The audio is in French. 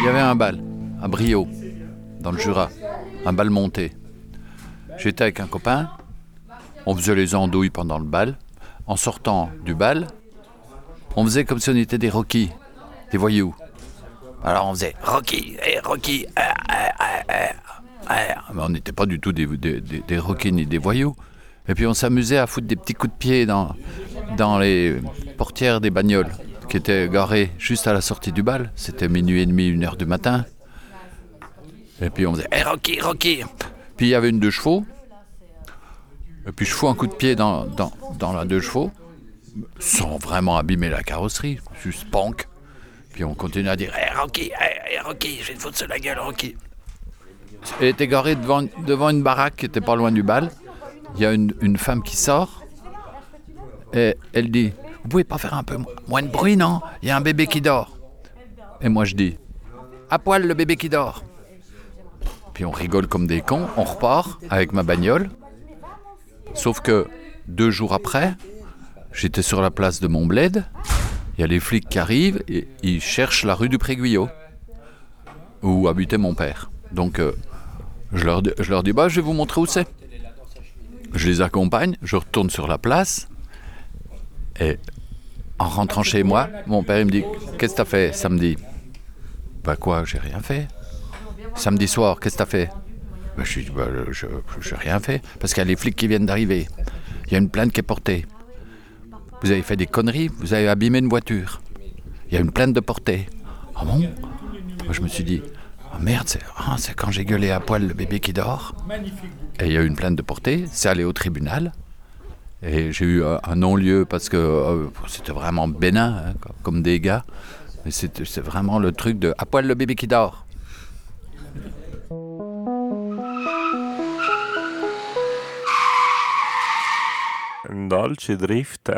Il y avait un bal à Brio, dans le Jura, un bal monté. J'étais avec un copain, on faisait les andouilles pendant le bal. En sortant du bal, on faisait comme si on était des Rocky, des voyous. Alors on faisait Rocky, hey, Rocky, mais on n'était pas du tout des, des, des, des Rocky ni des voyous. Et puis on s'amusait à foutre des petits coups de pied dans, dans les portières des bagnoles qui étaient garées juste à la sortie du bal. C'était minuit et demi, une heure du matin. Et puis on faisait hey, Rocky, Rocky. Puis il y avait une deux chevaux. Et puis je fous un coup de pied dans, dans, dans la deux chevaux, sans vraiment abîmer la carrosserie, juste pank. Puis on continue à dire Hey Rocky, hey, hey, Rocky, je vais te foutre sur la gueule, Rocky. Elle était garée devant, devant une baraque qui était pas loin du bal. Il y a une, une femme qui sort et elle dit Vous pouvez pas faire un peu moins de bruit, non? Il y a un bébé qui dort. Et moi je dis À poil le bébé qui dort. Puis on rigole comme des cons, on repart avec ma bagnole. Sauf que deux jours après, j'étais sur la place de Montbled. Il y a les flics qui arrivent et ils cherchent la rue du Pré-Guyot, où habitait mon père. Donc euh, je, leur, dis- je dis bah, je vais vous montrer où c'est. Je les accompagne, je retourne sur la place. Et en rentrant chez moi, mon père me dit Qu'est-ce que t'as fait samedi? Bah quoi, j'ai rien fait. Samedi soir, qu'est-ce que t'as fait? Bah, Je dis Bah, je n'ai rien fait. Parce qu'il y a les flics qui viennent d'arriver. Il y a une plainte qui est portée. Vous avez fait des conneries, vous avez abîmé une voiture. Il y a une plainte de portée. Ah bon? Moi je me suis dit Ah merde, c'est ah, c'est quand j'ai gueulé à poil le bébé qui dort. Et il y a eu une plainte de portée, c'est allé au tribunal. Et j'ai eu un, non-lieu parce que euh, c'était vraiment bénin, hein, co- comme gars. Mais c'est c'est vraiment le truc de à poil le bébé qui dort. Dolce Drift.